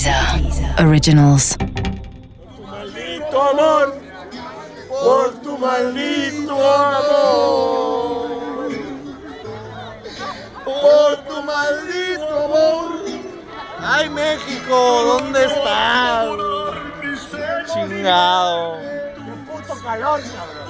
Deezer Originals. maldito amor, por tu maldito amor, por tu maldito amor. Ay México, ¿dónde estás? Chingado. Qué puto calor, cabrón.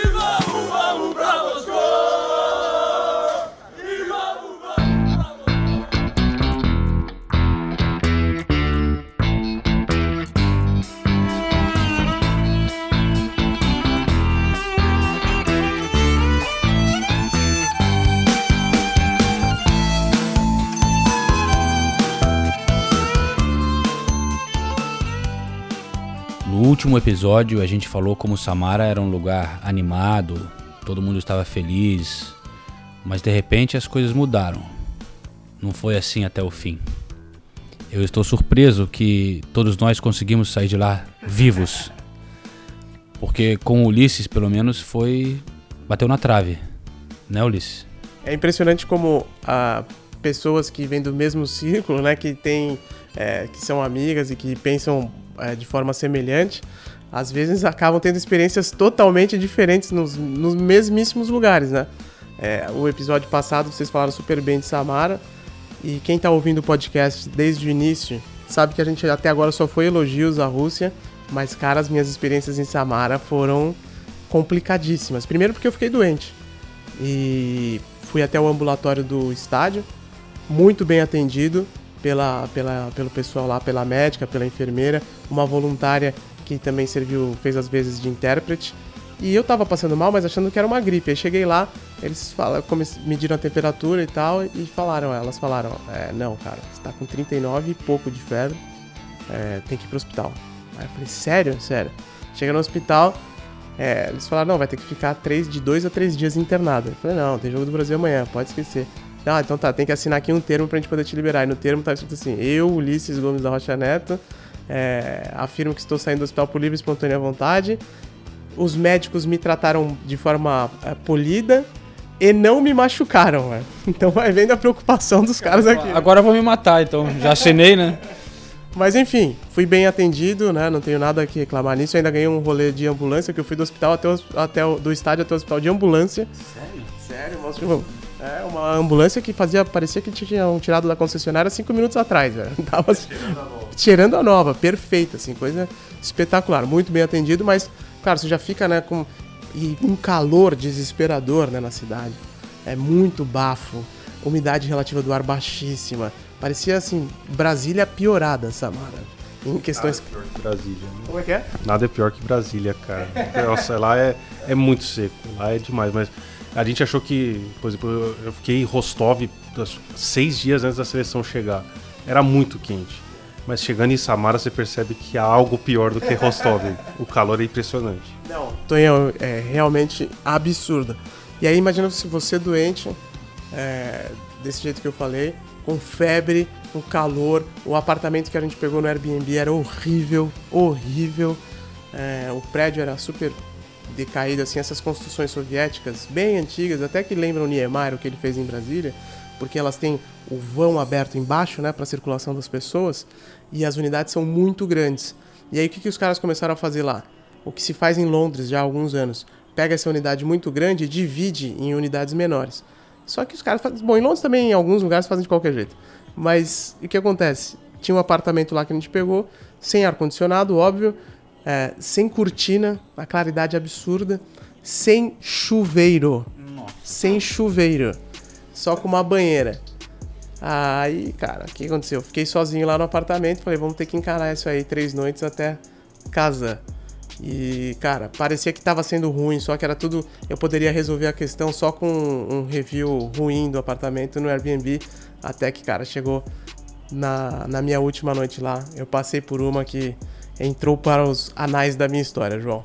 Último episódio, a gente falou como Samara era um lugar animado, todo mundo estava feliz, mas de repente as coisas mudaram. Não foi assim até o fim. Eu estou surpreso que todos nós conseguimos sair de lá vivos. Porque com Ulisses, pelo menos, foi. bateu na trave. Né, Ulisses? É impressionante como ah, pessoas que vêm do mesmo círculo, né, que tem, é, que são amigas e que pensam é, de forma semelhante, às vezes acabam tendo experiências totalmente diferentes nos, nos mesmíssimos lugares, né? É, o episódio passado vocês falaram super bem de Samara e quem tá ouvindo o podcast desde o início sabe que a gente até agora só foi elogios à Rússia, mas cara, as minhas experiências em Samara foram complicadíssimas. Primeiro porque eu fiquei doente e fui até o ambulatório do estádio, muito bem atendido pela, pela, pelo pessoal lá, pela médica, pela enfermeira, uma voluntária que também serviu, fez as vezes de intérprete. E eu tava passando mal, mas achando que era uma gripe. Aí cheguei lá, eles falaram, mediram a temperatura e tal, e falaram, elas falaram, é, não, cara, você tá com 39 e pouco de febre, é, tem que ir pro hospital. Aí eu falei, sério? Sério. Chega no hospital, é, eles falaram, não, vai ter que ficar três, de dois a três dias internado. Eu falei, não, tem jogo do Brasil amanhã, pode esquecer. Ah, então tá, tem que assinar aqui um termo pra gente poder te liberar. E no termo tá escrito assim: Eu, Ulisses Gomes da Rocha Neto, é, afirmo que estou saindo do hospital por livre e espontânea vontade. Os médicos me trataram de forma é, polida e não me machucaram, velho. Então vai vendo a preocupação dos caras aqui. Agora eu vou me matar, então. Já assinei, né? Mas enfim, fui bem atendido, né? Não tenho nada que reclamar nisso. Eu ainda ganhei um rolê de ambulância, que eu fui do hospital até o, até o, do estádio até o hospital de ambulância. Sério? Sério, mostra É, uma ambulância que fazia, parecia que tinham tirado da concessionária cinco minutos atrás, velho. Tava cheirando a nova, perfeita, assim, coisa espetacular. Muito bem atendido, mas, cara, você já fica, né, com e um calor desesperador, né, na cidade. É muito bafo, umidade relativa do ar baixíssima. Parecia, assim, Brasília piorada, Samara. Em questões... Nada é pior que Brasília. Né? Como é que é? Nada é pior que Brasília, cara. Nossa, lá é, é muito seco. Lá é demais, mas a gente achou que, por exemplo, eu- fiquei em Rostov seis dias antes da seleção chegar. Era muito quente. Mas chegando em Samara, você percebe que há algo pior do que Rostov. o calor é impressionante. Não, Tonhão, é realmente absurdo. E aí imagina se você doente, é, desse jeito que eu falei, com febre, com calor, o apartamento que a gente pegou no Airbnb era horrível, horrível. É, o prédio era super decaído, assim, essas construções soviéticas bem antigas, até que lembram Niemeyer, o que ele fez em Brasília, porque elas têm o vão aberto embaixo, né, para circulação das pessoas, e as unidades são muito grandes. E aí o que, que os caras começaram a fazer lá? O que se faz em Londres já há alguns anos. Pega essa unidade muito grande e divide em unidades menores. Só que os caras fazem. Bom, em Londres também, em alguns lugares, fazem de qualquer jeito. Mas o que acontece? Tinha um apartamento lá que a gente pegou, sem ar-condicionado, óbvio, é, sem cortina, a claridade absurda, sem chuveiro. Sem chuveiro. Só com uma banheira. Aí, cara, o que aconteceu? Eu fiquei sozinho lá no apartamento, falei, vamos ter que encarar isso aí três noites até casa. E, cara, parecia que tava sendo ruim, só que era tudo. Eu poderia resolver a questão só com um review ruim do apartamento no Airbnb. Até que, cara, chegou na, na minha última noite lá. Eu passei por uma que entrou para os anais da minha história, João.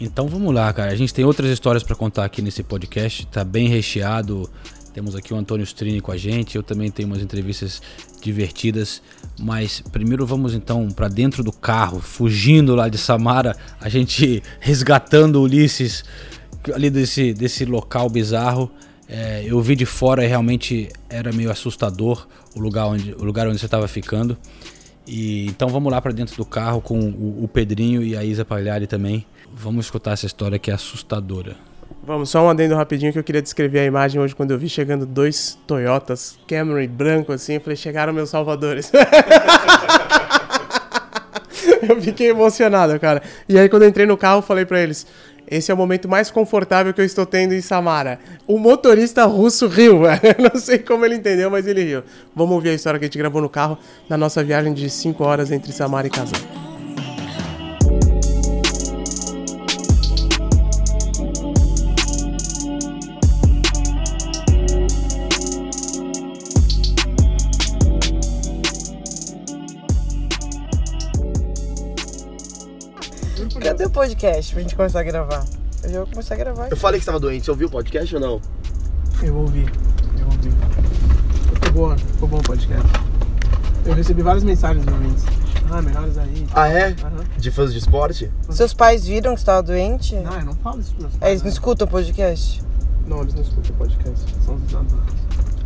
Então vamos lá, cara. A gente tem outras histórias pra contar aqui nesse podcast. Tá bem recheado. Temos aqui o Antônio Strini com a gente, eu também tenho umas entrevistas divertidas, mas primeiro vamos então para dentro do carro, fugindo lá de Samara, a gente resgatando Ulisses ali desse, desse local bizarro. É, eu vi de fora e realmente era meio assustador o lugar onde, o lugar onde você estava ficando. E então vamos lá para dentro do carro com o, o Pedrinho e a Isa Pagliari também. Vamos escutar essa história que é assustadora. Vamos, só um adendo rapidinho que eu queria descrever a imagem hoje quando eu vi chegando dois Toyotas Camry branco assim, eu falei, chegaram meus salvadores. eu fiquei emocionado, cara. E aí quando eu entrei no carro, falei pra eles, esse é o momento mais confortável que eu estou tendo em Samara. O motorista russo riu, velho. Não sei como ele entendeu, mas ele riu. Vamos ouvir a história que a gente gravou no carro na nossa viagem de 5 horas entre Samara e Kazan. Cadê o podcast pra gente começar a gravar? Eu já vou começar a gravar. Eu falei que você tava doente, você ouviu o podcast ou não? Eu ouvi, eu ouvi. Ficou bom, ficou bom o podcast. Eu recebi várias mensagens de ouvintes. Ah, melhores aí. Ah, é? Aham. De fãs de esporte? Seus pais viram que você tava doente? Não, eu não falo isso pros meus É, pais, eles não né? escutam o podcast? Não, eles não escutam o podcast. São os dados.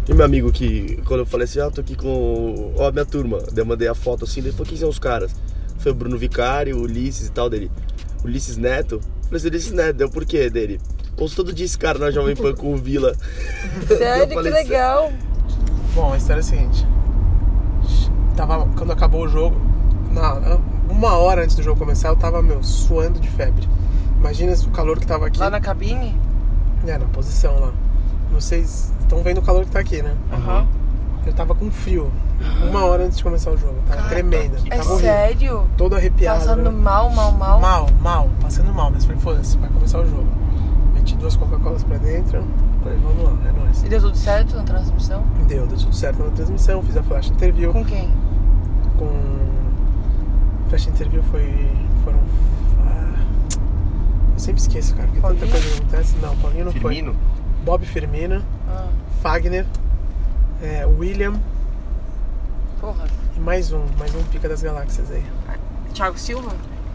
E meu amigo que, quando eu falei assim, ah, tô aqui com ó, a minha turma, daí eu mandei a foto assim, ele falou, quem são os caras? Foi o Bruno Vicário, o Ulisses e tal dele. Ulisses Neto? Assim, Ulisses Neto, deu por quê dele? Ouço todo dia esse cara na Jovem Pan com o Vila. Sério, que legal. Bom, a história é a seguinte. Tava, quando acabou o jogo, na, uma hora antes do jogo começar, eu tava, meu, suando de febre. Imagina o calor que tava aqui. Lá na cabine? É, na posição lá. Vocês estão vendo o calor que tá aqui, né? Aham. Eu tava com frio. Uma hora antes de começar o jogo. Tava tremendo. É tava horrível. sério? Todo arrepiado. Passando né? mal, mal, mal? Mal, mal, passando mal, mas falei, foda-se, vai começar o jogo. Meti duas Coca-Colas pra dentro, falei, vamos lá, é nóis. E deu tudo certo na transmissão? Deu, deu tudo certo na transmissão, fiz a flash interview Com quem? com. Flash interview foi. foram. ah, eu sempre esqueço, cara, porque tanta Paulinho? coisa que acontece. Não, Paulinho não Firmino? foi. Bob Firmino, Ah, Fagner, é, William porra. e mais um, mais um pica das galáxias aí. Thiago Silva?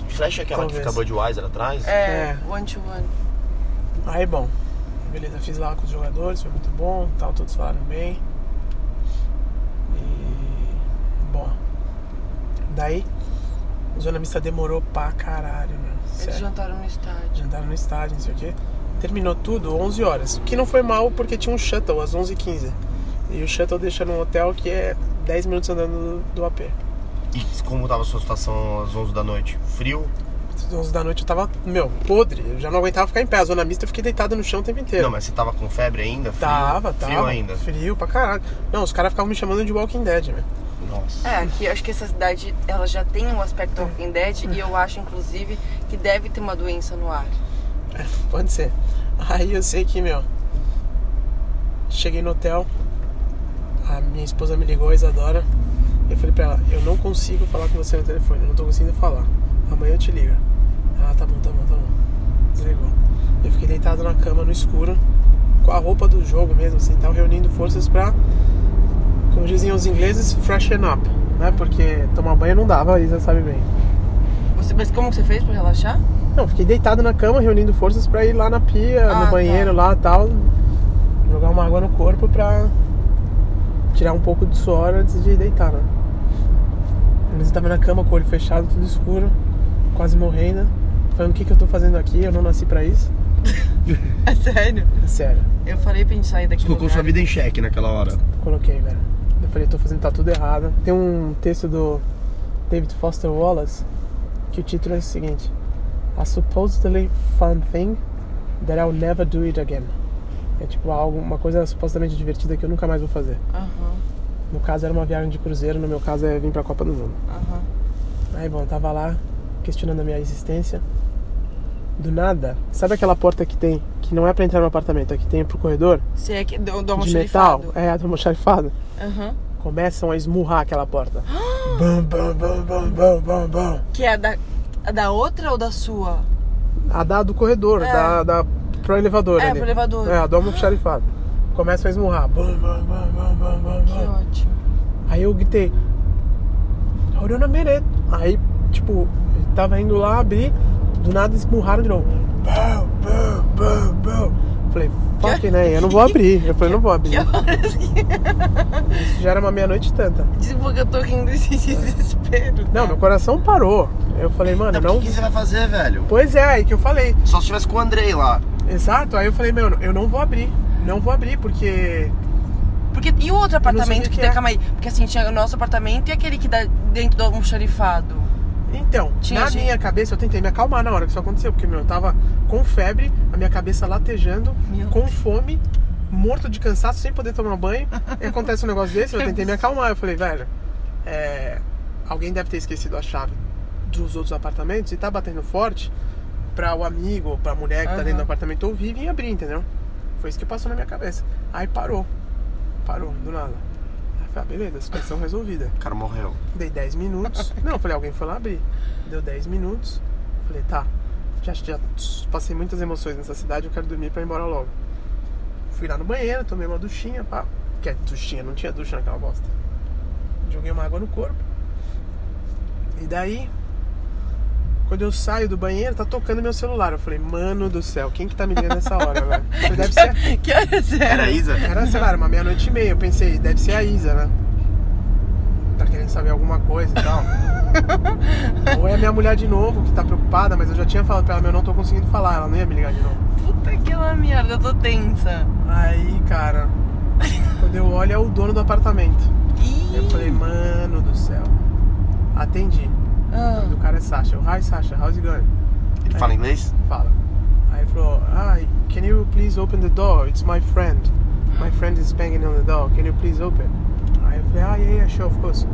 Flash é aquela Talvez. que fica Budweiser atrás? É, É. one to one. Aí, bom, beleza, fiz lá com os jogadores, foi muito bom, tal, todos falaram bem. E. Bom. Daí, o Zona Mista demorou pra caralho, meu. Eles Sério. jantaram no estádio. Jantaram no estádio, não sei o quê. Terminou tudo 11 horas. O que não foi mal porque tinha um shuttle às 11h15. E o shuttle deixa num hotel que é 10 minutos andando do, do AP. E como tava a sua situação às 11 da noite? Frio? Às 11 da noite eu tava, meu, podre. Eu já não aguentava ficar em pé. A Zona Mista eu fiquei deitado no chão o tempo inteiro. Não, mas você tava com febre ainda? Frio? Tava, tava. Frio ainda? Frio pra caralho. Não, os caras ficavam me chamando de Walking Dead, velho. Nossa. É, aqui eu acho que essa cidade ela já tem um aspecto Walking Dead e eu acho inclusive que deve ter uma doença no ar. Pode ser. Aí eu sei que, meu. Cheguei no hotel. A minha esposa me ligou, a Isadora. Eu falei pra ela: Eu não consigo falar com você no telefone, eu não tô conseguindo falar. Amanhã eu te ligo. Ela: Tá bom, tá bom, tá bom. Desligou. Eu fiquei deitado na cama no escuro, com a roupa do jogo mesmo, assim, tava reunindo forças pra, como dizem os ingleses, freshen up. Né? Porque tomar banho não dava, a Isa sabe bem. Você, mas como que você fez pra relaxar? Não, fiquei deitado na cama, reunindo forças pra ir lá na pia, Ah, no tá. banheiro lá tal. Jogar uma água no corpo pra tirar um pouco de suor antes de deitar, né? Mas eu tava na cama com o olho fechado, tudo escuro, quase morrendo. Falando o que, que eu tô fazendo aqui, eu não nasci pra isso. É sério? É sério, Eu falei pra gente sair daqui. Você colocou lugar. sua vida em xeque naquela hora. coloquei, velho. Eu falei, tô fazendo tá tudo errado. Tem um texto do David Foster Wallace que o título é o seguinte: A supposedly fun thing that I'll never do it again. É tipo algo, uma coisa supostamente divertida que eu nunca mais vou fazer. Aham, No caso era uma viagem de cruzeiro, no meu caso é vir pra Copa do Mundo. aham. Aí bom, tava lá questionando a minha existência. Do nada, sabe aquela porta que tem, que não é pra entrar no apartamento, é que tem pro corredor? Você é que do, do de metal, é, do almoxarifado. Aham. Começam a esmurrar aquela porta. bam, bam, bam, bam, bam, bam, bam. Que é a da, a da outra ou da sua? A da do corredor, É. da, da pro elevador É, ali. pro elevador. É, a do almoxarifado. Começa a esmurrar. Bum, bum, bum, Que ótimo. Aí eu gritei. Hold on a minute. Aí, tipo, tava indo lá abrir, do nada esmurraram de novo. Bum, bum, bum, bum. Falei, fuck, né? Eu não vou abrir. Eu falei, não vou abrir. Que horas que. Isso já era uma meia-noite e tanta. Desculpa que eu tô rindo desse desespero. Não, meu coração parou. Eu falei, mano, Não, não. o que, que você vai fazer, velho? Pois é, aí que eu falei. Só se tivesse com o Andrei lá. Exato, aí eu falei, meu, eu não vou abrir. Não vou abrir, porque. Porque, e o outro apartamento que que tem, é. calma aí. Porque assim, tinha o nosso apartamento e aquele que dá dentro do almoxarifado. Então, Tinha na gente- minha cabeça, eu tentei me acalmar na hora que isso aconteceu, porque, meu, eu tava com febre, a minha cabeça latejando, Meu com fome, morto de cansaço, sem poder tomar banho. e acontece um negócio desse, eu tentei me acalmar. Eu falei, velho, é, alguém deve ter esquecido a chave dos outros apartamentos e tá batendo forte pra o amigo, pra mulher que tá Aham. dentro do apartamento ouvir e vir abrir, entendeu? Foi isso que passou na minha cabeça. Aí parou. Parou, do nada. Aí eu falei, ah, beleza, situação resolvida. O cara morreu. Dei 10 minutos. Não, eu falei, alguém foi lá abrir. Deu 10 minutos. Falei, tá. Já, já passei muitas emoções nessa cidade, eu quero dormir pra ir embora logo. Fui lá no banheiro, tomei uma duchinha, pá. Que é duchinha, não tinha ducha naquela bosta. Joguei uma água no corpo. E daí, quando eu saio do banheiro, tá tocando meu celular. Eu falei, mano do céu, quem que tá me ligando nessa hora, velho? Você deve ser. Que horas era? Era a Isa? Era, sei lá, era uma meia-noite e meia. Eu pensei, deve ser a Isa, né? Tá querendo saber alguma coisa e tal. Ou é a minha mulher de novo que tá preocupada, mas eu já tinha falado pra ela, meu, eu não tô conseguindo falar, ela não ia me ligar de novo. Puta que uma merda, eu tô tensa. Aí, cara, quando eu olho é o dono do apartamento. Ih. Eu falei, mano do céu. Atendi. O Ah. nome do cara é Sasha. Eu, Hi Sasha, how's it going? Ele fala inglês? Fala. Aí ele falou, Hi, can you please open the door? It's my friend. My friend is banging on the door. Can you please open? Aí eu falei, ah, yeah, yeah, sure, of course.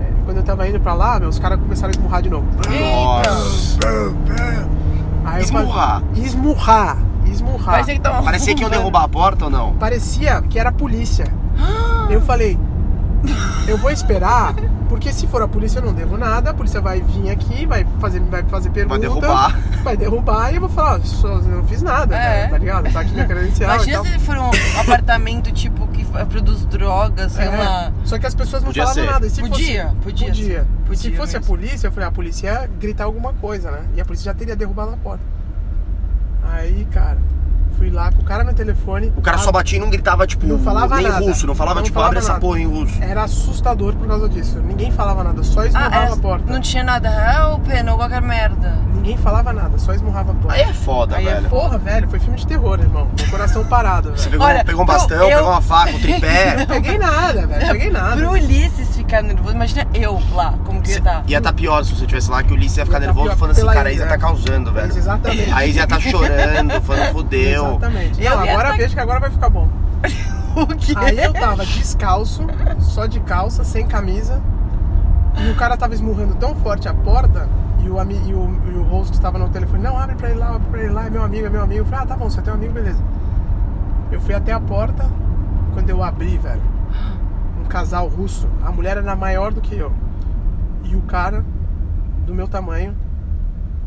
É, quando eu tava indo pra lá, meus caras começaram a esmurrar de novo. Nossa. Aí Esmurrar? falei, esmurrar. Esmurrar. Parecia que tava Parecia que iam derrubar a porta ou não? Parecia que era a polícia. Eu falei, eu vou esperar, porque se for a polícia eu não devo nada, a polícia vai vir aqui, vai fazer, vai fazer pergunta. derrubar. Vai derrubar e eu vou falar, "Só- eu não fiz nada, É. né, tá ligado? Tá aqui minha credencial e Imagina tal. se for um apartamento tipo que produz drogas, sei É, lá. Só que as pessoas não Podia falavam ser. nada. Se Podia, fosse, podia podia. ser. Podia se fosse mesmo. a polícia, eu falei, a polícia ia gritar alguma coisa, né? E a polícia já teria derrubado a porta. Aí, cara, fui lá com o cara no telefone. O cara a- só batia e não gritava, tipo, Não falava nem nada. russo. Não falava, Não tipo, falava abre essa nada. porra em russo. Era assustador por causa disso. Ninguém falava nada, só Ah, esmurrava a porta. não tinha nada help ou qualquer merda. Ninguém falava nada, só esmurrava a porta. Aí é foda, Aí é velho. Porra, velho, foi filme de terror, irmão. Meu coração parado, Você velho. pegou, Olha, pegou um bastão, eu- pegou uma faca, um tripé. Não peguei nada, velho. Peguei nada. Pro Ulisses ficar nervoso, imagina eu lá, como que ia estar. Ia tá pior se você tivesse lá, que o Ulisses ia ficar Ia tá nervoso pior falando assim, cara, a Isa tá é. causando, velho. Isso, exatamente. A Isa ia tá chorando, falando fudeu. Exatamente. Eu Não, ia agora tá- vejo que agora vai ficar bom. O quê? Aí eu tava descalço, só de calça, sem camisa. E o cara tava esmurrando tão forte a porta. E o, ami- e o, e o host tava no telefone: Não, abre pra ele lá, abre pra ele lá. É meu amigo, é meu amigo. Eu falei: Ah, tá bom, você tem um amigo, beleza. Eu fui até a porta. Quando eu abri, velho, casal russo. A mulher era maior do que eu. E o cara, do meu tamanho.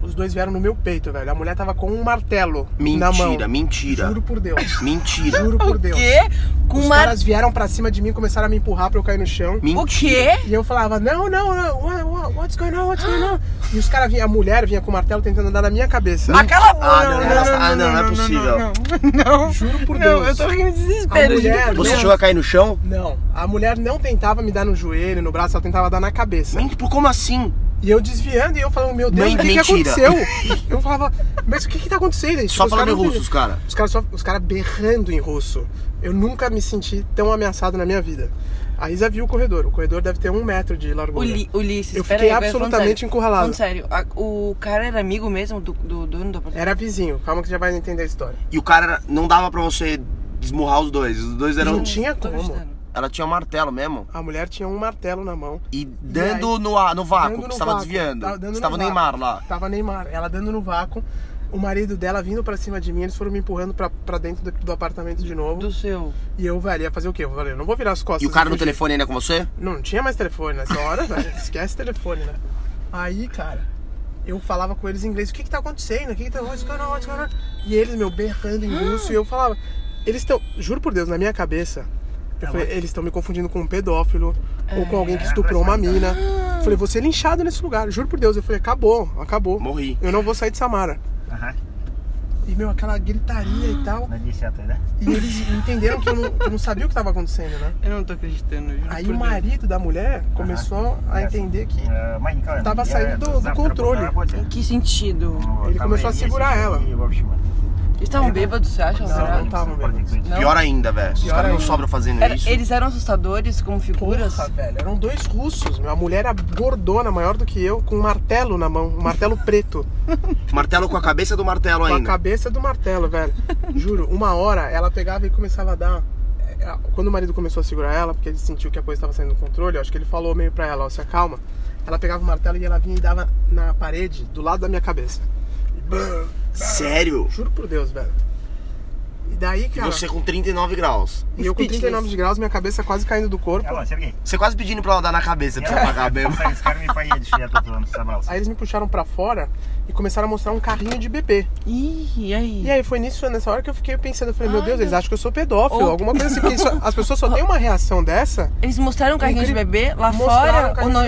Os dois vieram no meu peito, velho. A mulher tava com um martelo na mão. Mentira, mentira. Juro por Deus. Mentira. Juro por O Deus. quê? Com Os uma... caras vieram pra cima de mim, começaram a me empurrar pra eu cair no chão. Mentira. O quê? E eu falava, não, não, não, what, what, what's going on, what's going on? E os caras vinham, a mulher vinha com o martelo tentando andar na minha cabeça. Aquela... Ah, não, ela- ah, não, não é possível. Não, não, não. Juro por Não, Deus. eu tô rindo de desespero. A mulher- Você Deus. chegou a cair no chão? Não, a mulher não tentava me dar no joelho, no braço, ela tentava dar na cabeça. Mente, por como assim? E eu desviando e eu falando, meu Deus, o que, que aconteceu? Eu falava, mas o que que tá acontecendo? Tipo, Só os falando em russo, os caras. Os caras caras berrando em russo. Eu nunca me senti tão ameaçado na minha vida. A Isa viu o corredor. O corredor deve ter um metro de largura. Uli, Ulisses, Eu fiquei aí, absolutamente encurralado. Falando sério, a- o cara era amigo mesmo do, do dono do apartamento? Era vizinho. Calma que já vai entender a história. E o cara não dava pra você esmurrar os dois. Os dois eram. Não tinha Tô como. Ela tinha um martelo mesmo. A mulher tinha um martelo na mão. E dando aí, no, no vácuo, dando que no você tava vácuo. desviando. Tava dando Você no tava o vácuo. Neymar lá. Tava Neymar. Ela dando no vácuo. O marido dela vindo pra cima de mim. Eles foram me empurrando pra, pra dentro do, do apartamento de novo. Do seu. E eu, velho, ia fazer o quê? Eu falei, eu não vou virar as costas. E o cara no telefone ainda com você? Não, não tinha mais telefone nessa hora, velho. Esquece telefone, né? Aí, cara, eu falava com eles em inglês, o que que tá acontecendo? O que que tá on? E eles, meu, berrando em russo, e eu falava, Eles estão, juro por Deus, na minha cabeça, eu falei, eles estão me confundindo com um pedófilo ou com alguém que estuprou uma mina. Eu falei, vou ser linchado nesse lugar, juro por Deus. Eu falei, acabou, acabou. Morri. Eu não vou sair de Samara. Ajá. E, meu, aquela gritaria e tal. Até, né? E eles entenderam que eu não, que eu não sabia o que estava acontecendo, né? Eu não tô acreditando. juro Aí por o Deus. marido da mulher começou a entender que main Tava saindo do- do controle. Em que sentido? Ele começou a segurar ela. Eles estavam bêbados, você acha? Não, não estavam bêbados. Não? Pior ainda, velho. Os caras não sobram fazendo Era- isso. eles eram assustadores como figuras? Porra, velho, eram dois russos. Meu. A mulher era gordona, maior do que eu, com um martelo na mão, um martelo preto. Martelo com a cabeça do martelo com a ainda. cabeça do martelo, velho. Juro, uma hora ela pegava e começava a dar. é, Quando o marido começou a segurar ela, porque ele sentiu que a coisa estava saindo do controle, eu acho que ele falou meio pra ela, ó, se acalma. Ela pegava o martelo e ela vinha e dava na parede, do lado da minha cabeça. Sério? Juro por Deus, velho. E daí, cara. E você com 39 graus. E eu com 39 graus, minha cabeça quase caindo do corpo. Você quase pedindo pra ela dar na cabeça pra você apagar mesmo. aí eles me puxaram pra fora e começaram a mostrar um carrinho de bebê. Ih, e aí? E aí foi nisso, nessa hora que eu fiquei pensando, eu falei, meu Deus, eles acham que eu sou pedófilo, Ou... alguma coisa assim. Isso, as pessoas só têm uma reação dessa. Eles mostraram um carrinho de bebê lá fora ou não?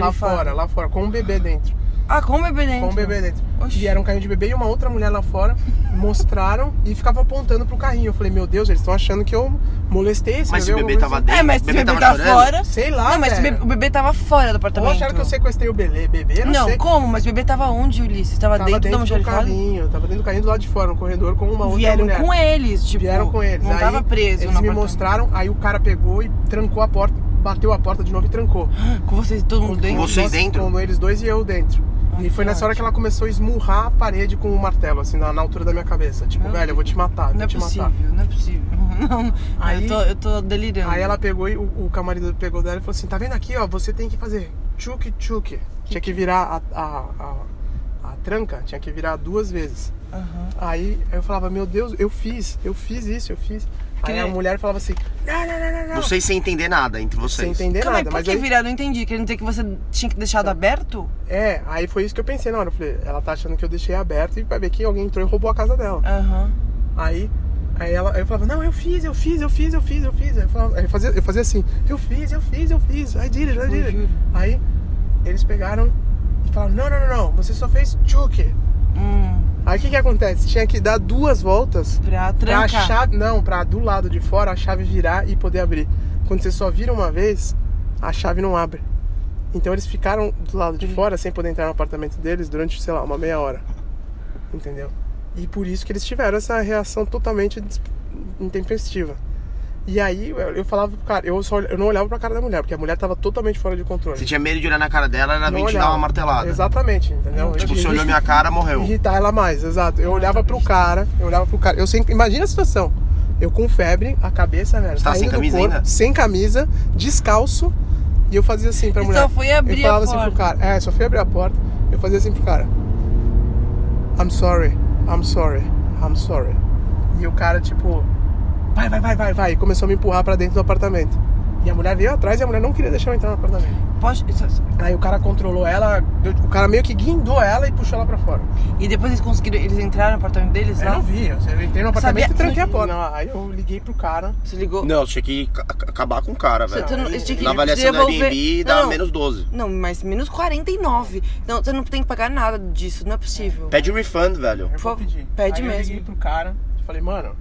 Lá fora, lá fora, com um bebê dentro. Ah, com o bebê dentro. Com um bebê dentro. Oxi. E era um carrinho de bebê e uma outra mulher lá fora mostraram e ficavam apontando pro carrinho. Eu falei, meu Deus, eles estão achando que eu molestei esse Mas se o bebê tava dentro, É, mas o se o bebê bebê tava tá fora. Sei lá, Não, mas se o velho. bebê, o bebê tava fora do Ou apartamento. acharam que eu sequestrei o bebê, bebê, não, Não, sei. como? Mas o bebê tava onde, Ulisses? Tava, Tava dentro, dentro da do carrinho, tava dentro do carrinho do lado de fora, no corredor, com uma outra Vieram mulher. com eles, tipo. Vieram com eles. Não aí, tava preso Eles no me apartamento. mostraram, aí o cara pegou e trancou a porta, bateu a porta de novo e trancou. Com vocês, todo mundo dentro? você- Vocês dentro? Com eles dois e eu dentro. E foi nessa hora que ela começou a esmurrar a parede com o martelo, assim, na, na altura da minha cabeça. Tipo, Meu velho, eu vou te matar, Não vou é te possível, matar. não é possível. Não, Aí- eu, tô, eu tô delirando. Aí ela pegou e o, o camarada pegou dela e falou assim: tá vendo aqui, ó, você tem que fazer tchuk tchuk. Tinha que virar a, a, a, a tranca, tinha que virar duas vezes. Aham. Aí eu falava, meu Deus, eu fiz, eu fiz isso, eu fiz. Que Aí a nem- mulher falava assim, não, não, não, não, não. Sei sem entender nada entre Sem vocês. entender Calma aí, nada, por mas que aí, virar? Não entendi. Querendo dizer que você tinha que deixado aberto? é, aí foi isso que eu pensei na hora. Eu falei, ela tá achando que eu deixei aberto e vai ver que alguém entrou e roubou a casa dela. Aham. Aí, aí ela, aí eu falava, não, eu fiz, eu fiz, eu fiz, eu fiz, eu fiz. Aí eu, falava, aí eu fazia, eu fazia assim, eu fiz, eu fiz, eu fiz, I did it, I did it. juro. Aí eles pegaram e falaram, não, não, não, não, você só fez tchuk. Aí o que que acontece? Tinha que dar duas voltas pra pra trancar. chave, não, pra do lado de fora a chave virar e poder abrir. Quando você só vira uma vez, a chave não abre. Então eles ficaram do lado de fora sem poder entrar no apartamento deles durante, sei lá, uma meia hora. Entendeu? E por isso que eles tiveram essa reação totalmente intempestiva. E aí eu, falava pro cara, eu, só, eu não olhava pra cara da mulher, porque a mulher tava totalmente fora de controle. Você tinha medo de olhar na cara dela, ela vinha te dar uma martelada. Exatamente, entendeu? Tipo, tinha- olhou minha cara, morreu. irritar ela mais, exato. Eu olhava pro cara, eu olhava pro cara. Eu sempre, imagina a situação. Eu com febre, a cabeça, velho, Você tava sem camisa corpo, ainda? sem camisa, descalço, e eu fazia assim pra E mulher. só foi abrir eu falava a assim pro porta. cara. É, só fui abrir a porta. Eu fazia assim pro cara. I'm sorry, I'm sorry, I'm sorry. E o cara, tipo, vai, vai, vai, vai, vai. E começou a me empurrar pra dentro do apartamento. E a mulher veio atrás e a mulher não queria deixar eu entrar no apartamento. Pode... Aí o cara controlou ela, deu- o cara meio que guindou ela e puxou ela pra fora. E depois eles conseguiram. Eles entraram no apartamento deles Eu lá? não vi, eu entrei no apartamento Sabia- e tranquei a porta. Não, aí eu liguei pro cara. Você ligou? Não, você tinha que ca- acabar com o cara, velho. você não, eles tinham que Na avaliação devolver- Airbnb dá Não, menos 12. Não, mas menos 49. Não, você não tem que pagar nada disso, não é possível. Pede refund, velho. Eu vou favor, pedir. pede aí Eu mesmo. liguei pro cara falei, mano,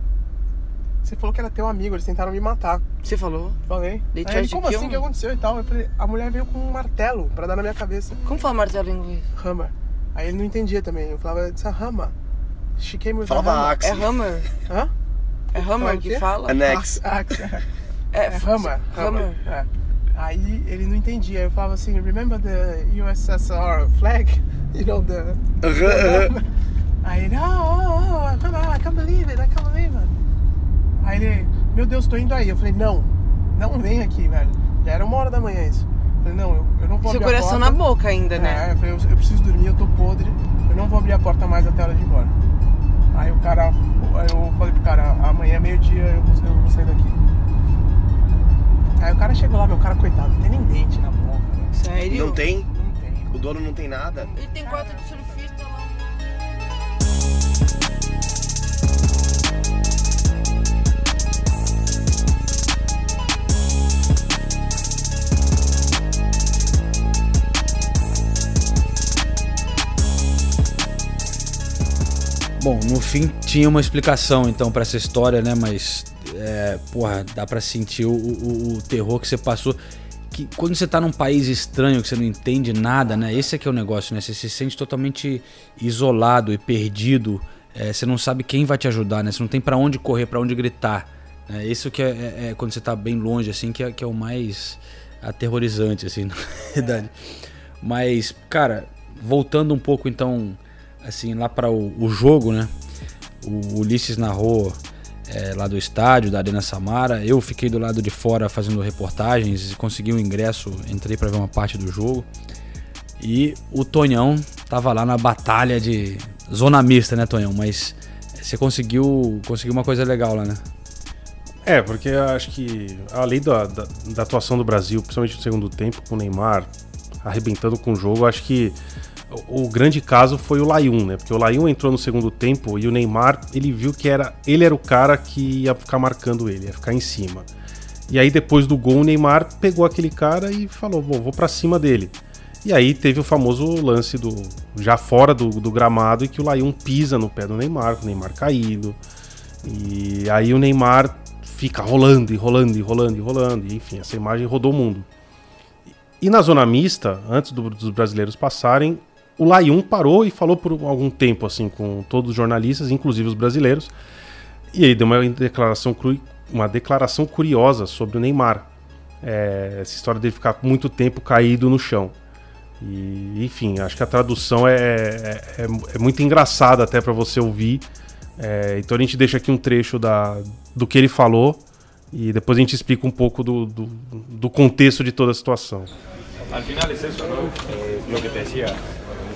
você falou que era teu amigo, eles tentaram me matar. Você falou? Falei. They Aí ele, como assim? O que aconteceu e tal? Eu falei, a mulher veio com um martelo pra dar na minha cabeça. Como fala martelo em inglês? Hammer. Aí ele não entendia também. Eu falava, it's a hammer. She came with a Falava hammer. Axe. É Hammer? Hã? É Hammer que quê? fala? Anex. Axe. Axe. É, É Hammer. Hammer. É. Aí ele não entendia. Eu falava assim, remember the USSR flag? You know, the... Aham, aham. Aí ele, oh, oh, oh, I can't believe it, I can't believe it. Aí ele, meu Deus, tô indo aí. Eu falei, não, não vem aqui, velho. Já era uma hora da manhã isso. Eu falei, não, eu, eu não vou Seu abrir a coração porta. na boca ainda, né? É, eu falei, eu, eu preciso dormir, eu tô podre. Eu não vou abrir a porta mais até a hora de ir embora. Aí o cara, eu falei pro cara, amanhã meio-dia eu, vou- eu vou sair daqui. Aí o cara chegou lá, meu cara, coitado, não tem nem dente na boca, velho. Sério? Não tem? Não tem. O dono não tem nada? Ele tem quarto de surfista Bom, no fim tinha uma explicação então pra essa história, né? Mas, é, porra, dá pra sentir o, o- o terror que você passou. Que quando você tá num país estranho, que você não entende nada, né? Esse é que é o negócio, né? Você se sente totalmente isolado e perdido. É, você não sabe quem vai te ajudar, né? Você não tem pra onde correr, pra onde gritar. É, isso que é, é- é quando você tá bem longe, assim, que é, que é o mais aterrorizante, assim, na verdade. Mas, cara, voltando um pouco então, assim, lá para o, o jogo, né? O Ulisses narrou é, lá do estádio, da Arena Samara. Eu fiquei do lado de fora fazendo reportagens consegui um ingresso, entrei para ver uma parte do jogo. E o Tonhão tava lá na batalha de zona mista, né, Tonhão? Mas você conseguiu, conseguiu uma coisa legal lá, né? É, porque eu acho que além da, da, da atuação do Brasil, principalmente no segundo tempo, com o Neymar arrebentando com o jogo, acho que o, grande caso foi o Layun, né? Porque o Layun entrou no segundo tempo e o Neymar, ele viu que era ele era o cara que ia ficar marcando ele, ia ficar em cima. E aí depois do gol, o Neymar pegou aquele cara e falou: "Bom, vou pra cima dele". E aí teve o famoso lance do já fora do, do gramado e que o Layun pisa no pé do Neymar, com o Neymar caído. E aí o Neymar fica rolando e rolando e rolando e rolando. E, enfim, essa imagem rodou o mundo. E na zona mista, antes do- dos brasileiros passarem, o Layun parou e falou por algum tempo assim com todos os jornalistas, inclusive os brasileiros. E aí deu uma declaração, uma declaração curiosa sobre o Neymar. É, essa história dele ficar muito tempo caído no chão. E, enfim, acho que a tradução é, é, é- é muito engraçada até para você ouvir. É, então a gente deixa aqui um trecho da, do que ele falou e depois a gente explica um pouco do, do, do contexto de toda a situação. Al final es eso, ¿no? Eh, lo que te decía,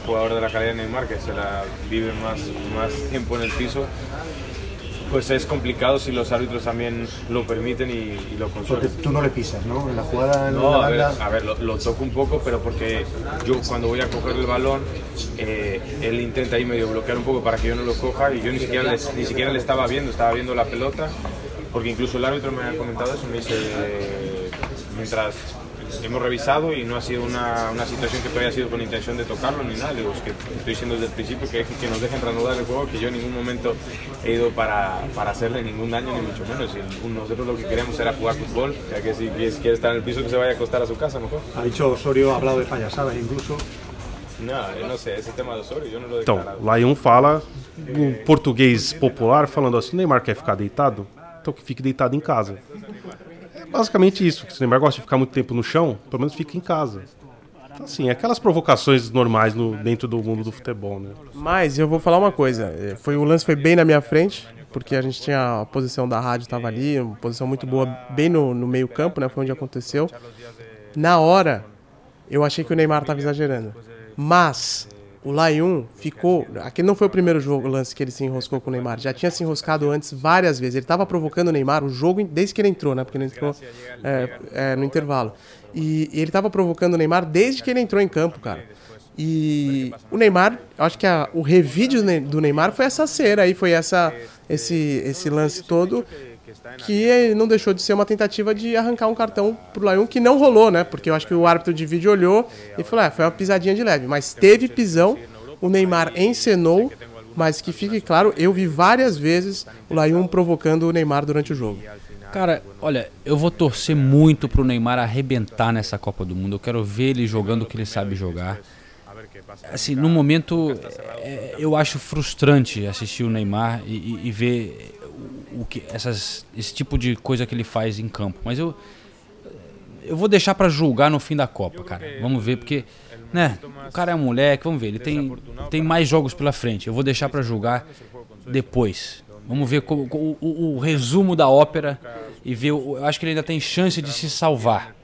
jugador de la calidad de Neymar que se la vive más, más tiempo en el piso, pues es complicado si los árbitros también lo permiten y, y lo Porque consuelen. tú no le pisas, ¿no? En la jugada en No, la a ver, banda. a ver, lo, lo toco un poco, pero porque yo cuando voy a coger el balón, eh, él intenta ahí medio bloquear un poco para que yo no lo coja y yo ni siquiera, le, ni siquiera le estaba viendo, estaba viendo la pelota, porque incluso el árbitro me ha comentado eso, me dice, eh, mientras hemos revisado y no ha sido una, una situación que todavía ha sido con intención de tocarlo ni nada, digo, es que estoy diciendo desde el principio que, que nos dejen reanudar el juego, que yo en ningún momento he ido para, para hacerle ningún daño, ni mucho menos. Y nosotros lo que queremos era jugar fútbol, sea que si quiere estar en el piso que se vaya a acostar a su casa mejor. Ha dicho Osorio, ha hablado de payasadas incluso. No, yo no sé, ese tema de Osorio he Então, fala um português popular falando assim: o Neymar quer ficar deitado, então que fique deitado em casa. É basicamente isso. Se o Neymar gosta de ficar muito tempo no chão, pelo menos fica em casa. Então, assim, aquelas provocações normais no, dentro do mundo do futebol, né? Mas eu vou falar uma coisa. eh, Foi, o lance foi bem na minha frente, porque a gente tinha a posição da rádio, estava ali, uma posição muito boa, bem no, no meio campo, né? Foi onde aconteceu. Na hora, eu achei que o Neymar estava exagerando. Mas o Layun ficou. Aquele não foi o primeiro jogo, lance que ele se enroscou com o Neymar. Já tinha se enroscado antes várias vezes. Ele estava provocando o Neymar o jogo desde que ele entrou, né? Porque ele entrou é, é, no intervalo. E, e ele estava provocando o Neymar desde que ele entrou em campo, cara. E o Neymar, eu acho que a- o revide do Neymar foi essa cera aí, foi essa, esse, esse lance todo que não deixou de ser uma tentativa de arrancar um cartão pro Layun que não rolou, né? Porque eu acho que o árbitro de vídeo olhou e falou: é, foi uma pisadinha de leve. Mas teve pisão, o Neymar encenou, mas que fique claro, eu vi várias vezes o Layun provocando o Neymar durante o jogo. Cara, olha, eu vou torcer muito pro Neymar arrebentar nessa Copa do Mundo. Eu quero ver ele jogando o que ele sabe jogar. Assim, no momento, é, eu acho frustrante assistir o Neymar e, e- e ver o, que essas, esse tipo de coisa que ele faz em campo. Mas eu, eu vou deixar pra julgar no fim da Copa, cara. Vamos ver, porque, né? O cara é um moleque, vamos ver. Ele tem, tem mais jogos pela frente. Eu vou deixar pra julgar depois. Vamos ver como- o, o- o resumo da ópera e ver. Eu acho que ele ainda tem chance de se salvar,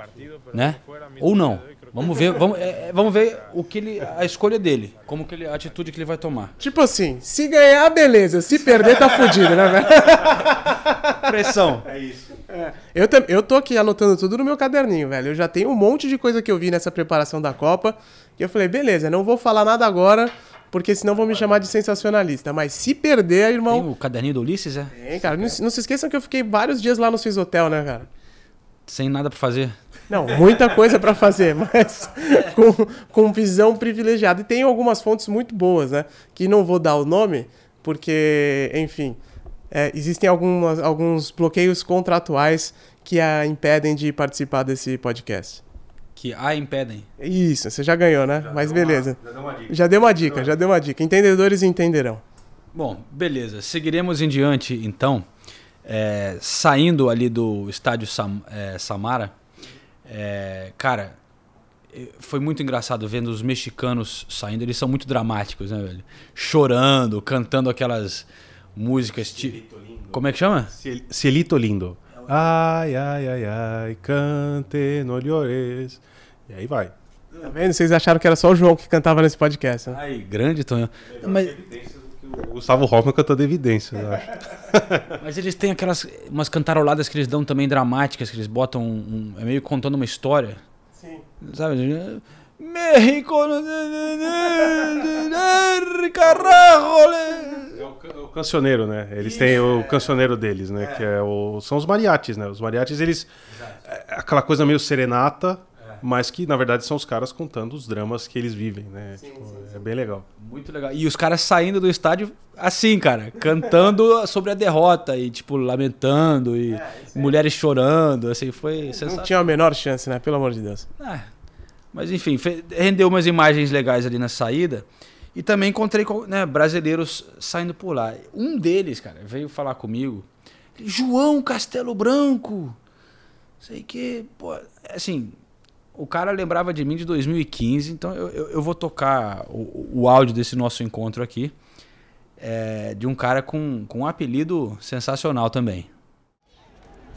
né? Ou não. Vamos ver, vamos, é, é, vamos ver o que ele, a escolha dele, como que ele, a atitude que ele vai tomar. Tipo assim, se ganhar, beleza. Se perder, tá fudido, né, velho? Pressão. É, eu, tam- eu tô aqui anotando tudo no meu caderninho, velho. Eu já tenho um monte de coisa que eu vi nessa preparação da Copa. E eu falei, beleza, não vou falar nada agora, porque senão vão me chamar de sensacionalista. Mas se perder, Tem irmão. o caderninho do Ulisses, é? Tem, cara. Não, se- não se esqueçam que eu fiquei vários dias lá no Swiss Hotel, né, cara? Sem nada pra fazer. Não, muita coisa pra fazer, mas com, com visão privilegiada. E tem algumas fontes muito boas, né? Que não vou dar o nome, porque, enfim, é, existem algumas, alguns bloqueios contratuais que a impedem de participar desse podcast. Que a impedem. Isso, você já ganhou, né? Mas deu uma- beleza. já deu uma dica. Já deu uma dica, já deu uma dica. Entendedores entenderão. Bom, beleza. Seguiremos em diante, então. É, saindo ali do estádio Sam- é, Samara, é, cara, foi muito engraçado vendo os mexicanos saindo. Eles são muito dramáticos, né, velho? Chorando, cantando aquelas músicas. Ti... Como é que chama? Ciel- Cielito lindo. Ai, ai, ai, ai, cante, no llores. E aí vai. Tá vendo? Vocês acharam que era só o João que cantava nesse podcast, né? Ai, grande Tonho. Mas, O Gustavo Hoffman cantando evidências, eu acho. mas eles têm aquelas umas cantaroladas que eles dão também dramáticas, que eles botam um, é meio contando uma história. Sim. Sabe? México, carajo! É o, ca- o cancioneiro, né? Eles têm o cancioneiro deles, né? Que é o, são os mariachis, né? Os mariachis, eles. É aquela coisa meio serenata, mas que na verdade são os caras contando os dramas que eles vivem, né? Tipo, é bem legal. Muito legal. E os caras saindo do estádio assim, cara, cantando sobre a derrota e tipo lamentando e mulheres chorando, assim, foi Não sensacional. tinha a menor chance, né? Pelo amor de Deus. Ah, mas enfim, rendeu umas imagens legais ali na saída. E também encontrei né, brasileiros saindo por lá. Um deles, cara, veio falar comigo. João Castelo Branco. Sei que, pô, assim, o cara lembrava de mim de 2015, então eu, eu, eu vou tocar o, o áudio desse nosso encontro aqui. é, de um cara com, com um apelido sensacional também.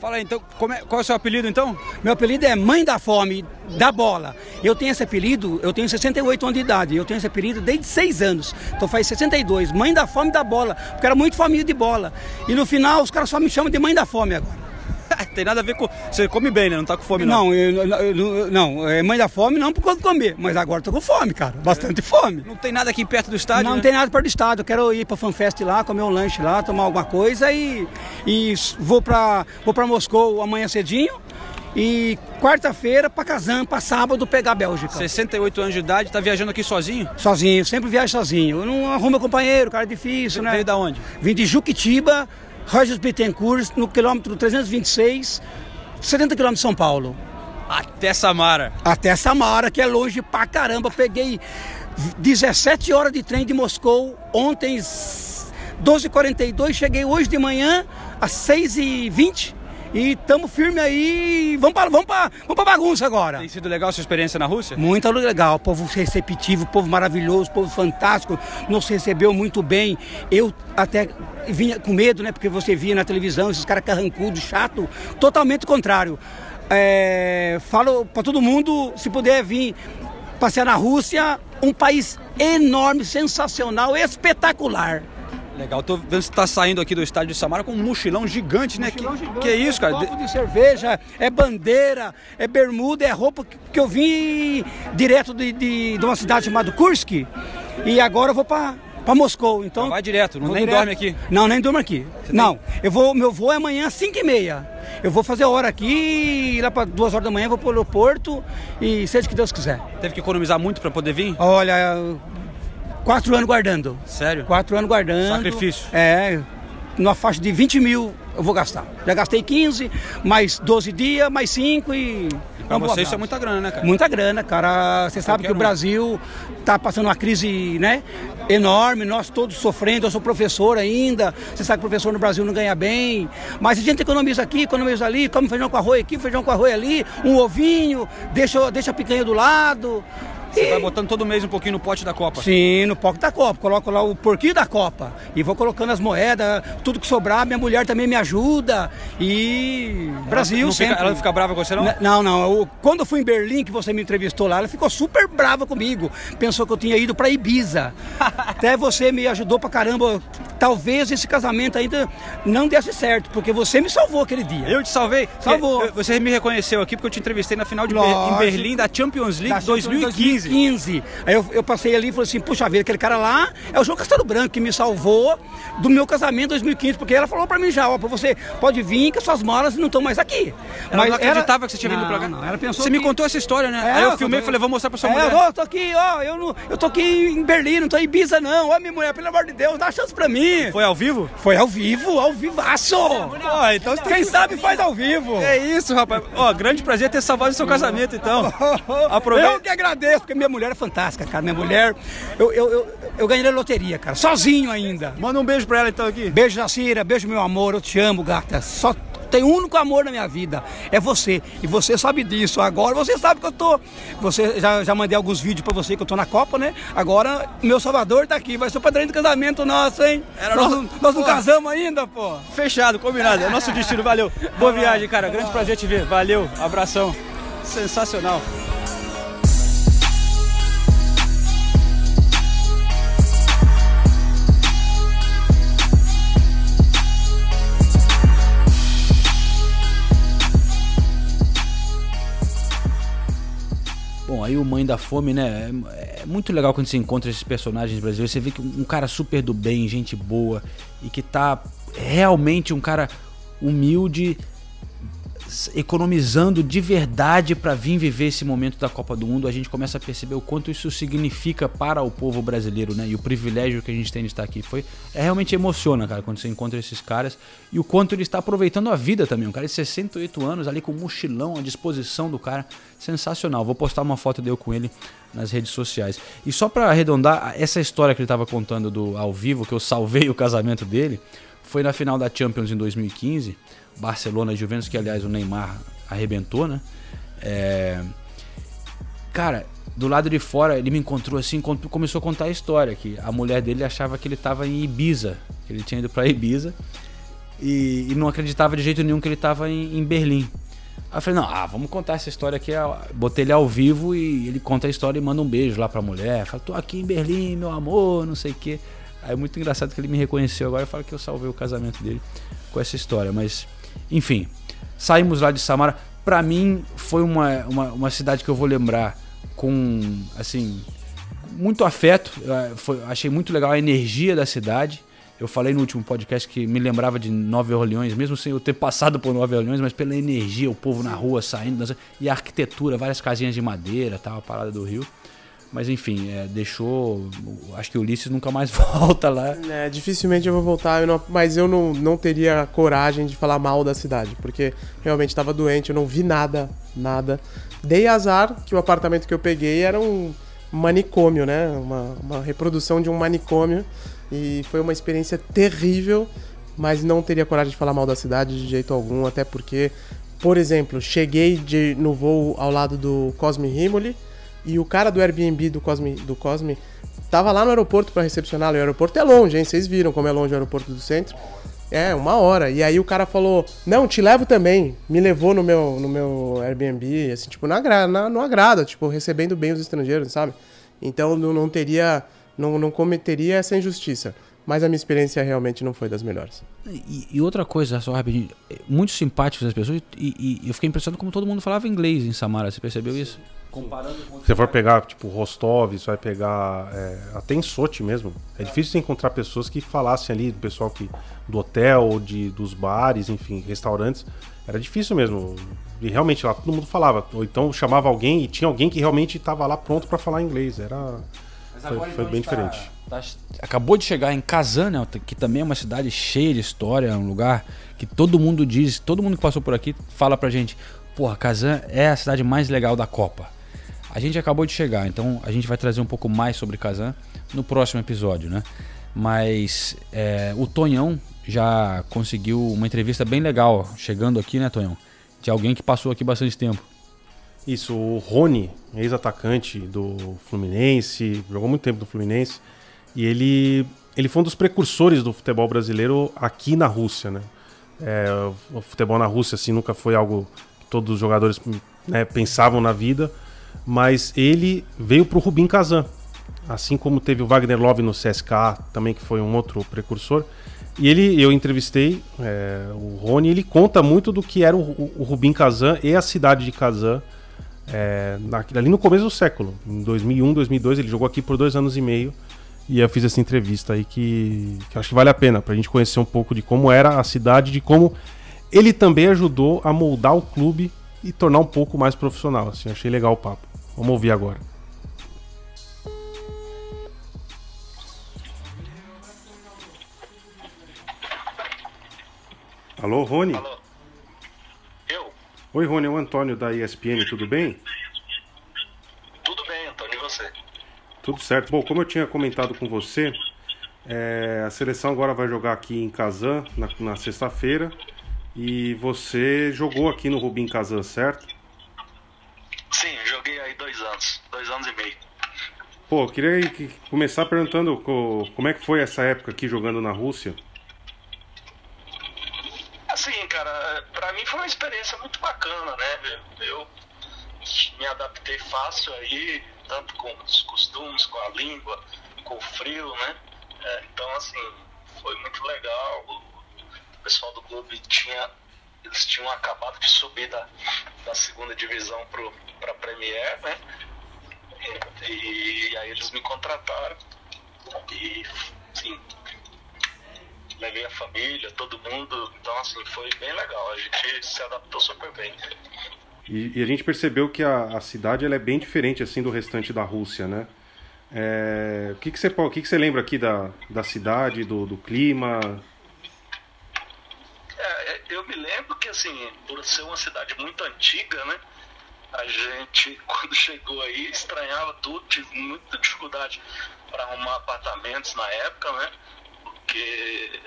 Fala aí, então, é- qual é o seu apelido então? Meu apelido é Mãe da Fome, da Bola. Eu tenho esse apelido, eu tenho 68 anos de idade, eu tenho esse apelido desde 6 anos. Então faz 62, Mãe da Fome da Bola, porque era muito família de bola. E no final os caras só me chamam de Mãe da Fome agora. Tem nada a ver com. Você come bem, né? Não tá com fome, Não, eu- eu- eu- não, é Mãe da Fome não por conta de comer, mas agora tô com fome, cara, bastante fome. Não tem nada aqui perto do estádio? Não né? tem nada perto do estádio. Eu quero ir pra FanFest lá, comer um lanche lá, tomar alguma coisa e, e vou pra vou para Moscou amanhã cedinho e quarta-feira pra Kazan, pra sábado pegar a Bélgica. 68 anos de idade, tá viajando aqui sozinho? Sozinho, sempre viajo sozinho. Eu não arrumo meu companheiro, cara é difícil, né? Veio da onde? Vim de Juquitiba, Rogers Bittencourt, no quilômetro 326, 70 quilômetros de São Paulo. Até Samara. Até Samara, que é longe pra caramba. Peguei 17 horas de trem de Moscou ontem, 12h42. Cheguei hoje de manhã às 6h20. E estamos firme aí. Vamos para vamos pra, vamos pra bagunça agora. Tem sido legal a sua experiência na Rússia? Muito legal, povo receptivo, povo maravilhoso, povo fantástico, nos recebeu muito bem. Eu até vinha com medo, né? Porque você via na televisão esses caras carrancudos, chato, totalmente contrário. É, falo para todo mundo, se puder vir passear na Rússia, um país enorme, sensacional, espetacular. Legal, tô vendo que você tá saindo aqui do estádio de Samara com um mochilão gigante, né? Que, que é isso, cara? Copo de cerveja, é bandeira, é bermuda, é roupa que- que eu vim direto de, de, de uma cidade chamada Kursk e agora eu vou para para Moscou. Então Vai direto, não nem direto. dorme aqui. Não, nem durmo aqui. Não, eu vou, meu voo é amanhã às 5 e meia. Eu vou fazer hora aqui, lá para duas horas da manhã vou para o aeroporto e seja o que Deus quiser. Teve que economizar muito pra poder vir? Olha, quatro anos guardando. Sério? Quatro anos guardando. Sacrifício. É, numa faixa de 20 mil eu vou gastar. Já gastei 15, mais 12 dias, mais 5 e. Pra você isso é muita grana, né, cara? Muita grana, cara. Você sabe Qualquer que o. Brasil está passando uma crise, né, enorme, nós todos sofrendo. Eu sou professor ainda. Você sabe que professor no Brasil não ganha bem. Mas a gente economiza aqui, economiza ali, come feijão com arroz aqui, feijão com arroz ali, um ovinho, deixa, deixa a picanha do lado. Você vai botando todo mês um pouquinho no pote da Copa. Sim, no pote da Copa. Coloco lá o porquinho da Copa. E vou colocando as moedas, tudo que sobrar. Minha mulher também me ajuda. E. Brasil não fica- sempre. ela não fica brava com você, não? Não, não. Eu- quando eu fui em Berlim, que você me entrevistou lá, ela ficou super brava comigo. Pensou que eu tinha ido pra Ibiza. Até você me ajudou pra caramba. Talvez esse casamento ainda não desse certo, porque você me salvou aquele dia. Eu te salvei? Salvou. Você me reconheceu aqui porque eu te entrevistei na final de Lógico. em Berlim da Champions League Da Champions 2015. 2015. Aí eu, eu passei ali e falei assim, puxa vida, aquele cara lá é o João Castelo Branco que me salvou do meu casamento em 2015, porque ela falou pra mim já, ó, você pode vir que as suas malas não estão mais aqui. Ela não acreditava que você tinha vindo pro programa? não, ela pensou Você me que- contou essa história, né? É, Aí eu eu filmei e falei, vou mostrar pra sua É, mulher. ó, eu tô aqui, ó, eu, não, eu tô aqui em Berlim, não tô em Ibiza não. Ó, minha mulher, pelo amor de Deus, dá chance pra mim. Foi ao vivo? Foi ao vivo, ao vivaço. Ó, então Quem que- sabe faz ao vivo. É isso, rapaz. Ó, grande prazer ter salvado o seu casamento, então. Aproveita. Eu que agradeço, porque minha mulher é fantástica, cara. Minha mulher, eu, eu, eu, eu ganhei na loteria, cara, sozinho ainda. Manda um beijo pra ela então aqui. Beijo, Jacira, beijo, meu amor, eu te amo, gata. Só tem um único amor na minha vida, é você. E você sabe disso. Agora você sabe que eu tô. Você já, já mandei alguns vídeos pra você que eu tô na Copa, né? Agora meu Salvador tá aqui, vai ser o padrinho do casamento nosso, hein? Era nós, nosso- nós não casamos ainda, pô. Fechado, combinado. É nosso destino, valeu. Boa viagem, cara. Grande prazer te ver. Valeu, abração. Sensacional. Bom, aí o Mãe da Fome, né? É, é muito legal quando você encontra esses personagens brasileiros. Você vê que um, cara super do bem, gente boa, e que tá realmente um cara humilde, economizando de verdade para vir viver esse momento da Copa do Mundo. A gente começa a perceber o quanto isso significa para o povo brasileiro, né? E o privilégio que a gente tem de estar aqui. Foi, é, realmente emociona, cara, quando você encontra esses caras e o quanto ele está aproveitando a vida também. Um cara de 68 anos ali com um mochilão à disposição do cara. Sensacional. Vou postar uma foto dele com ele nas redes sociais. E só para arredondar, essa história que ele estava contando do ao vivo, que eu salvei o casamento dele, foi na final da Champions em 2015. Barcelona e Juventus, que aliás o Neymar arrebentou, né? É... Cara, do lado de fora ele me encontrou assim, começou a contar a história que a mulher dele achava que ele estava em Ibiza, que ele tinha ido para Ibiza e, e não acreditava de jeito nenhum que ele estava em, em Berlim. Aí eu falei, não, ah, vamos contar essa história aqui. Botei ele ao vivo e ele conta a história e manda um beijo lá pra mulher. Fala, tô aqui em Berlim, meu amor, não sei o quê. Aí é muito engraçado que ele me reconheceu agora e fala que eu salvei o casamento dele com essa história. Mas, enfim, saímos lá de Samara. Pra mim, foi uma, uma, uma cidade que eu vou lembrar com, assim, muito afeto. Eh, foi- achei muito legal a energia da cidade. Eu falei no último podcast que me lembrava de Nova Orleans, mesmo sem eu ter passado por Nova Orleans, mas pela energia, o povo na rua saindo, dançando, e a arquitetura, várias casinhas de madeira, tal, a parada do Rio. Mas enfim, é, deixou. Acho que o Ulisses nunca mais volta lá. É, dificilmente eu vou voltar, eu não- mas eu não, não teria coragem de falar mal da cidade, porque realmente estava doente, eu não vi nada, nada. Dei azar que o apartamento que eu peguei era um manicômio, né? Uma, uma reprodução de um manicômio. E foi uma experiência terrível, mas não teria coragem de falar mal da cidade de jeito algum, até porque, por exemplo, cheguei de, no voo ao lado do Cosme Rimoli e o cara do Airbnb do Cosme, do Cosme tava lá no aeroporto para recepcioná-lo. E o aeroporto é longe, hein? Vocês viram como é longe o aeroporto do centro. É, uma hora. E aí o cara falou: Não, te levo também. Me levou no meu, no meu Airbnb, assim, tipo, não agrada, não, não agrada, tipo, recebendo bem os estrangeiros, sabe? Então não, não teria. Não, não cometeria essa injustiça. Mas a minha experiência realmente não foi das melhores. E, e outra coisa, só rapidinho, é, muito simpáticos as pessoas, e, e eu fiquei impressionado como todo mundo falava inglês em Samara, você percebeu isso? Comparando com Se você for pegar, tipo, Rostov, você vai pegar é, até em Sochi mesmo. É difícil você encontrar pessoas que falassem ali, do pessoal que, do hotel, de, dos bares, enfim, restaurantes. Era difícil mesmo. E realmente lá todo mundo falava. Ou então chamava alguém e tinha alguém que realmente estava lá pronto para falar inglês. Era. Foi, foi então, bem diferente. tá- acabou de chegar em Kazan, né, que também é uma cidade cheia de história, é um lugar que todo mundo diz, todo mundo que passou por aqui fala pra gente, porra, Kazan é a cidade mais legal da Copa. A gente acabou de chegar, então a gente vai trazer um pouco mais sobre Kazan no próximo episódio, né? Mas é, o Tonhão já conseguiu uma entrevista bem legal chegando aqui, né, Tonhão? De alguém que passou aqui bastante tempo. Isso, o Rony, ex-atacante do Fluminense, jogou muito tempo no Fluminense, e ele, ele foi um dos precursores do futebol brasileiro aqui na Rússia, né? É, o futebol na Rússia, assim, nunca foi algo que todos os jogadores né, pensavam na vida, mas ele veio para o Rubim Kazan, assim como teve o Wagner Love no CSKA, também que foi um outro precursor. E ele, eu entrevistei é, o Rony, ele conta muito do que era o, o, Rubim Kazan e a cidade de Kazan é, na, ali no começo do século, em 2001, 2002, ele jogou aqui por dois anos e meio. E eu fiz essa entrevista aí que, que acho que vale a pena pra gente conhecer um pouco de como era a cidade, de como ele também ajudou a moldar o clube e tornar um pouco mais profissional. Assim, achei legal o papo. Vamos ouvir agora. Alô, Rony? Alô. Eu? Oi, Rony, é o Antônio da ESPN, tudo bem? Tudo bem, Antônio, e você? Tudo certo. Bom, como eu tinha comentado com você, é, a seleção agora vai jogar aqui em Kazan na, na sexta-feira e você jogou aqui no Rubim Kazan, certo? Sim, joguei aí dois anos, dois anos e meio. Pô, eu queria que- começar perguntando co- como é que foi essa época aqui jogando na Rússia. Assim, cara, pra mim foi uma experiência muito bacana, né? Eu me adaptei fácil aí, tanto com os costumes, com a língua, com o frio, né? É, então, assim, foi muito legal. O pessoal do clube tinha. Eles tinham acabado de subir da, da segunda divisão pro, pra Premier, né? E, e aí eles me contrataram. E, sim, levei a família, todo mundo. Então, assim, foi bem legal. A gente se adaptou super bem. E, e a gente percebeu que a, a cidade ela é bem diferente assim do restante da Rússia, né? É, o que, que, você, o que, que você lembra aqui da, da cidade, do, do clima? É, eu me lembro que, assim, por ser uma cidade muito antiga, né? A gente, quando chegou aí, estranhava tudo, tive muita dificuldade para arrumar apartamentos na época, né? Porque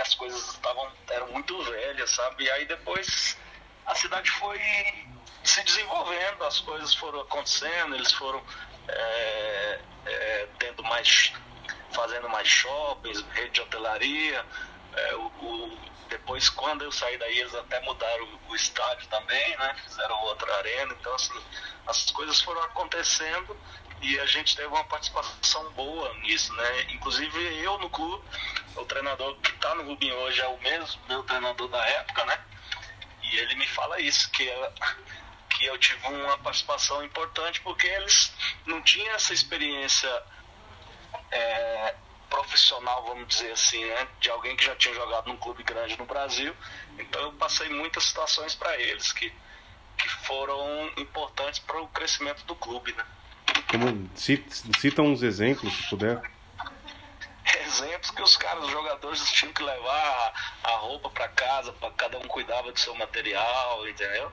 as coisas estavam eram muito velhas, sabe? E aí depois a cidade foi se desenvolvendo, as coisas foram acontecendo, eles foram é, é, tendo mais, fazendo mais shoppings, rede de hotelaria. É, o, o- depois, quando eu saí daí, eles até mudaram o, estádio também, né? Fizeram outra arena. Então, assim, as coisas foram acontecendo e a gente teve uma participação boa nisso, né? Inclusive eu no clube, o treinador que está no Rubinho hoje é o mesmo, meu treinador da época, né? E ele me fala isso, que, eu- que eu tive uma participação importante porque eles não tinham essa experiência é, profissional, vamos dizer assim, né? De alguém que já tinha jogado num clube grande no Brasil. Então eu passei muitas situações para eles que, que foram importantes para o crescimento do clube, né? Como, cita, uns exemplos, se puder. exemplos que os caras, os jogadores, tinham que levar a roupa para casa, para cada um cuidava do seu material, entendeu?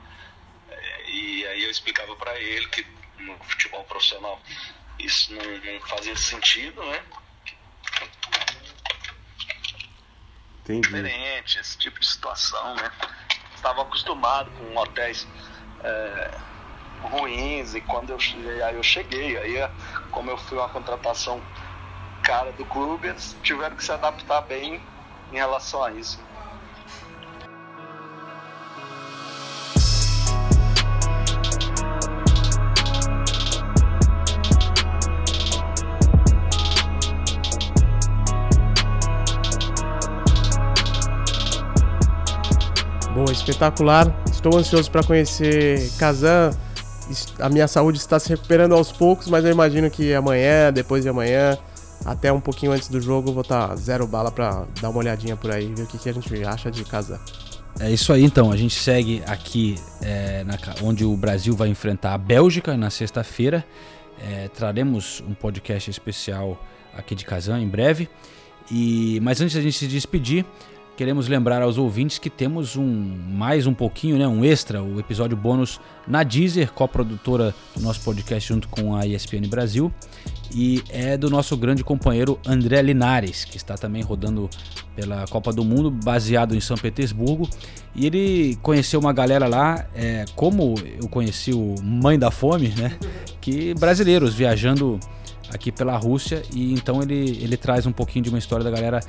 E aí eu explicava para ele que no futebol profissional isso não, não fazia sentido, né? Entendi. Diferente, esse tipo de situação, né? Estava acostumado com hotéis é, ruins e quando eu cheguei, aí eu cheguei, aí como eu fui uma contratação cara do clube, eles tiveram que se adaptar bem em relação a isso. Espetacular. Estou ansioso para conhecer Kazan. A minha saúde está se recuperando aos poucos, mas eu imagino que amanhã, depois de amanhã, até um pouquinho antes do jogo, vou estar zero bala para dar uma olhadinha por aí, ver o que, que a gente acha de Kazan. É isso aí, então. A gente segue aqui é, na onde o Brasil vai enfrentar a Bélgica na sexta-feira. É, traremos um podcast especial aqui de Kazan em breve. E mas antes da gente se despedir, queremos lembrar aos ouvintes que temos um mais um pouquinho, né, um extra, o episódio bônus na Deezer, coprodutora do nosso podcast junto com a ESPN Brasil, e é do nosso grande companheiro André Linares, que está também rodando pela Copa do Mundo, baseado em São Petersburgo, e ele conheceu uma galera lá, é, como eu conheci o Mãe da Fome, né, que brasileiros viajando aqui pela Rússia, e então ele, ele traz um pouquinho de uma história da galera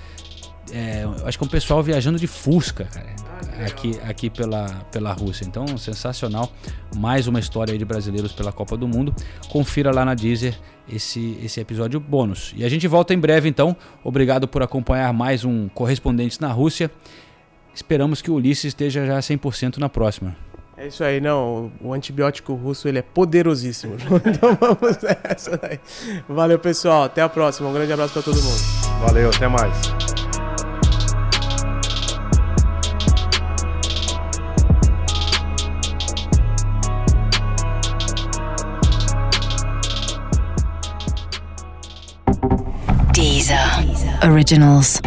é, acho que é um pessoal viajando de Fusca, cara, aqui, aqui pela, pela Rússia. Então, sensacional. Mais uma história aí de brasileiros pela Copa do Mundo. Confira lá na Deezer esse, esse episódio bônus. E a gente volta em breve, então. Obrigado por acompanhar mais um Correspondentes na Rússia. Esperamos que o Ulisses esteja já 100% na próxima. É isso aí, não. O antibiótico russo ele é poderosíssimo. então vamos nessa daí. Valeu, pessoal. Até a próxima. Um grande abraço para todo mundo. Valeu, até mais. Deezer. Originals.